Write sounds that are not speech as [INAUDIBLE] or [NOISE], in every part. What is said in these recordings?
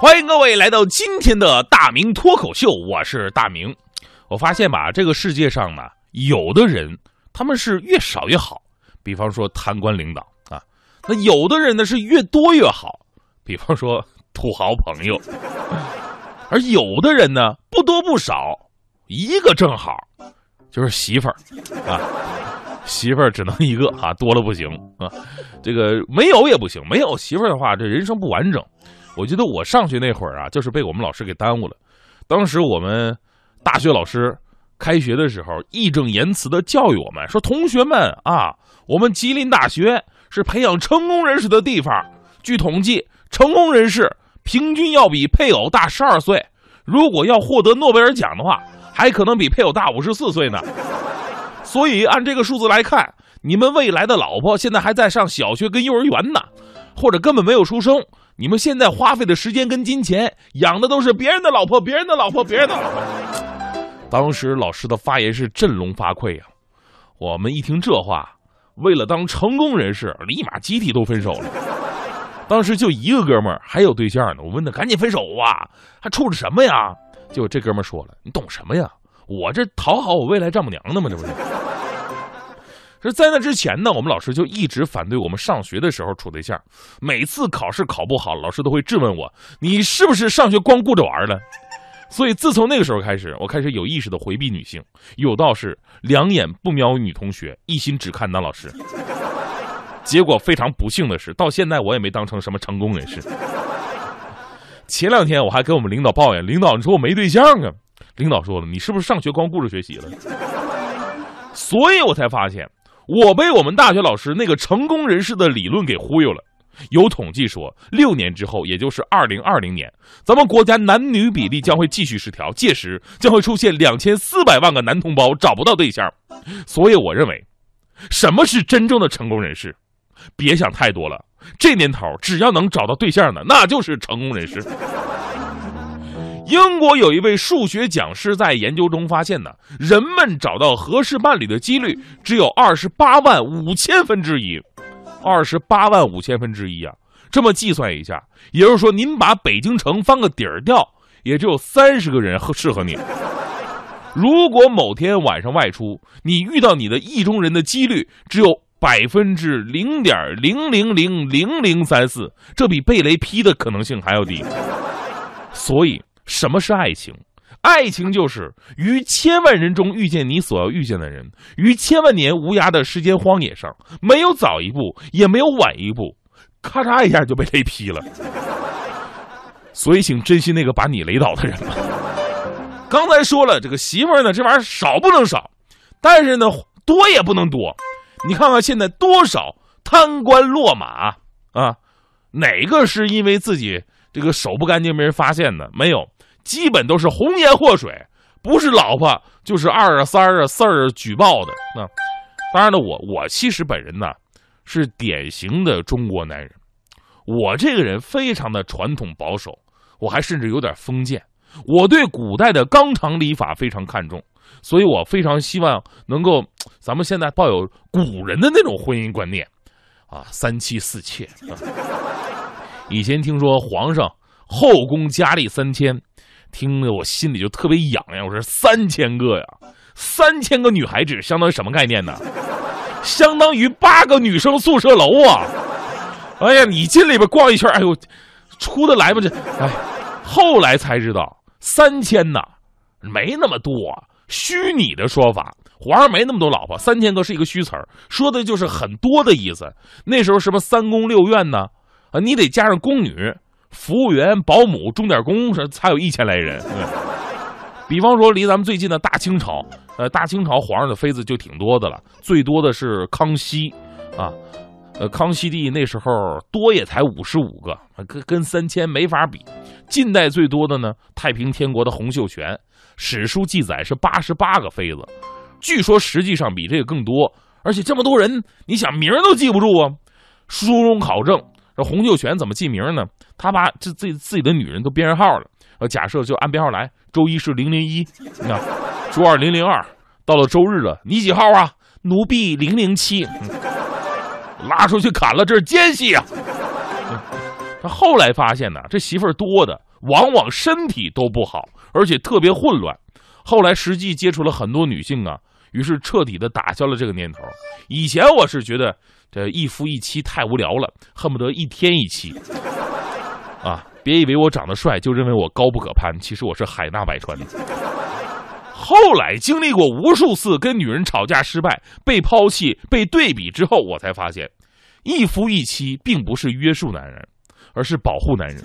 欢迎各位来到今天的大明脱口秀，我是大明。我发现吧，这个世界上呢，有的人他们是越少越好，比方说贪官领导啊；那有的人呢是越多越好，比方说土豪朋友；而有的人呢不多不少，一个正好，就是媳妇儿啊。媳妇儿只能一个啊，多了不行啊。这个没有也不行，没有媳妇儿的话，这人生不完整。我觉得我上学那会儿啊，就是被我们老师给耽误了。当时我们大学老师开学的时候，义正言辞的教育我们说：“同学们啊，我们吉林大学是培养成功人士的地方。据统计，成功人士平均要比配偶大十二岁。如果要获得诺贝尔奖的话，还可能比配偶大五十四岁呢。[LAUGHS] 所以按这个数字来看，你们未来的老婆现在还在上小学跟幼儿园呢，或者根本没有出生。”你们现在花费的时间跟金钱，养的都是别人的老婆，别人的老婆，别人的老婆。当时老师的发言是振聋发聩呀！我们一听这话，为了当成功人士，立马集体都分手了。当时就一个哥们儿还有对象呢，我问他赶紧分手啊，还处着什么呀？结果这哥们儿说了：“你懂什么呀？我这讨好我未来丈母娘呢吗？这不是？”是在那之前呢，我们老师就一直反对我们上学的时候处对象。每次考试考不好，老师都会质问我：“你是不是上学光顾着玩了？”所以自从那个时候开始，我开始有意识的回避女性，有道是两眼不瞄女同学，一心只看男老师。结果非常不幸的是，到现在我也没当成什么成功人士。前两天我还跟我们领导抱怨：“领导，你说我没对象啊？”领导说了：“你是不是上学光顾着学习了？”所以我才发现。我被我们大学老师那个成功人士的理论给忽悠了。有统计说，六年之后，也就是二零二零年，咱们国家男女比例将会继续失调，届时将会出现两千四百万个男同胞找不到对象。所以，我认为，什么是真正的成功人士？别想太多了。这年头，只要能找到对象的，那就是成功人士。英国有一位数学讲师在研究中发现呢，人们找到合适伴侣的几率只有二十八万五千分之一，二十八万五千分之一啊！这么计算一下，也就是说，您把北京城翻个底儿掉，也只有三十个人合适合你。如果某天晚上外出，你遇到你的意中人的几率只有百分之零点零零零零零三四，这比被雷劈的可能性还要低。所以。什么是爱情？爱情就是于千万人中遇见你所要遇见的人，于千万年无涯的时间荒野上，没有早一步，也没有晚一步，咔嚓一下就被雷劈了。[LAUGHS] 所以，请珍惜那个把你雷倒的人吧。刚才说了，这个媳妇儿呢，这玩意儿少不能少，但是呢，多也不能多。你看看现在多少贪官落马啊？哪个是因为自己这个手不干净没人发现的？没有。基本都是红颜祸水，不是老婆就是二啊三啊四儿举报的。那当然了，我我其实本人呢是典型的中国男人，我这个人非常的传统保守，我还甚至有点封建。我对古代的纲常礼法非常看重，所以我非常希望能够咱们现在抱有古人的那种婚姻观念啊，三妻四妾。啊、以前听说皇上后宫佳丽三千。听得我心里就特别痒痒。我说三千个呀，三千个女孩子相当于什么概念呢？相当于八个女生宿舍楼啊！哎呀，你进里边逛一圈，哎呦，出得来吗？这哎，后来才知道三千呐，没那么多，虚拟的说法。皇上没那么多老婆，三千个是一个虚词儿，说的就是很多的意思。那时候什么三宫六院呢？啊，你得加上宫女。服务员、保姆、钟点工是才有一千来人。[LAUGHS] 比方说，离咱们最近的大清朝，呃，大清朝皇上的妃子就挺多的了，最多的是康熙，啊，呃，康熙帝那时候多也才五十五个，跟跟三千没法比。近代最多的呢，太平天国的洪秀全，史书记载是八十八个妃子，据说实际上比这个更多。而且这么多人，你想名都记不住啊？书中考证。这洪秀全怎么记名呢？他把这自己自己的女人都编上号了。呃，假设就按编号来，周一是零零一，啊，周二零零二，到了周日了，你几号啊？奴婢零零七，拉出去砍了，这是奸细啊！他后来发现呢，这媳妇儿多的往往身体都不好，而且特别混乱。后来实际接触了很多女性啊，于是彻底的打消了这个念头。以前我是觉得这一夫一妻太无聊了，恨不得一天一妻。啊，别以为我长得帅就认为我高不可攀，其实我是海纳百川。后来经历过无数次跟女人吵架失败、被抛弃、被对比之后，我才发现，一夫一妻并不是约束男人，而是保护男人。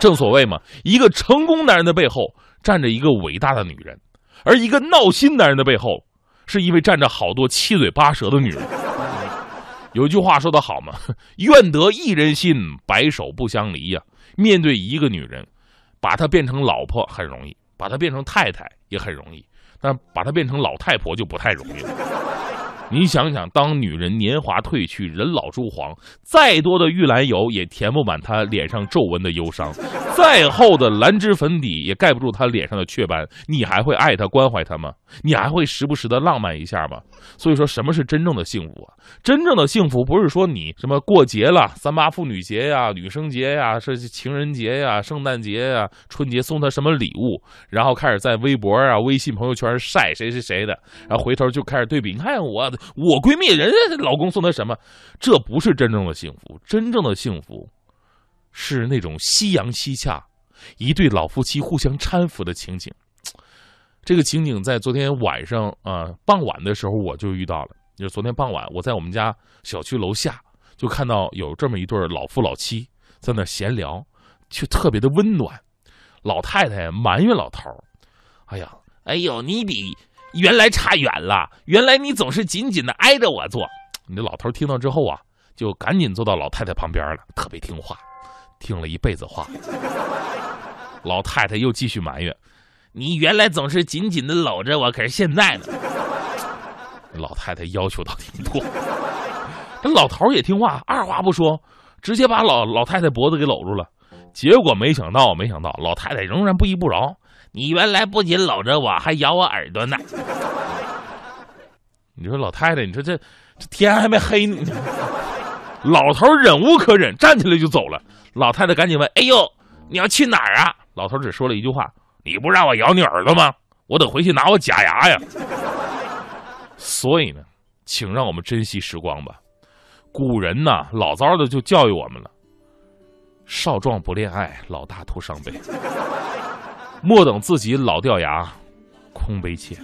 正所谓嘛，一个成功男人的背后站着一个伟大的女人，而一个闹心男人的背后，是因为站着好多七嘴八舌的女人。有句话说得好嘛，“ [LAUGHS] 愿得一人心，白首不相离”呀。面对一个女人，把她变成老婆很容易，把她变成太太也很容易，但把她变成老太婆就不太容易了。你想想，当女人年华褪去，人老珠黄，再多的玉兰油也填不满她脸上皱纹的忧伤，再厚的兰脂粉底也盖不住她脸上的雀斑。你还会爱她、关怀她吗？你还会时不时的浪漫一下吗？所以说，什么是真正的幸福啊？真正的幸福不是说你什么过节了，三八妇女节呀、女生节呀、是情人节呀、圣诞节呀、春节送她什么礼物，然后开始在微博啊、微信朋友圈晒谁谁谁的，然后回头就开始对比，你看我。我闺蜜人家老公送她什么？这不是真正的幸福，真正的幸福是那种夕阳西下，一对老夫妻互相搀扶的情景。这个情景在昨天晚上啊傍晚的时候我就遇到了。就是昨天傍晚，我在我们家小区楼下就看到有这么一对老夫老妻在那闲聊，却特别的温暖。老太太埋怨老头哎呀，哎呦，你比……”原来差远了，原来你总是紧紧的挨着我坐。你的老头听到之后啊，就赶紧坐到老太太旁边了，特别听话，听了一辈子话。[LAUGHS] 老太太又继续埋怨：“你原来总是紧紧的搂着我，可是现在呢？” [LAUGHS] 老太太要求倒挺多，这 [LAUGHS] 老头也听话，二话不说，直接把老老太太脖子给搂住了。结果没想到，没想到，老太太仍然不依不饶。你原来不仅搂着我，还咬我耳朵呢。你说老太太，你说这这天还没黑呢。老头忍无可忍，站起来就走了。老太太赶紧问：“哎呦，你要去哪儿啊？”老头只说了一句话：“你不让我咬你耳朵吗？我得回去拿我假牙呀。”所以呢，请让我们珍惜时光吧。古人呐，老早的就教育我们了：少壮不恋爱，老大徒伤悲。莫等自己老掉牙，空悲切。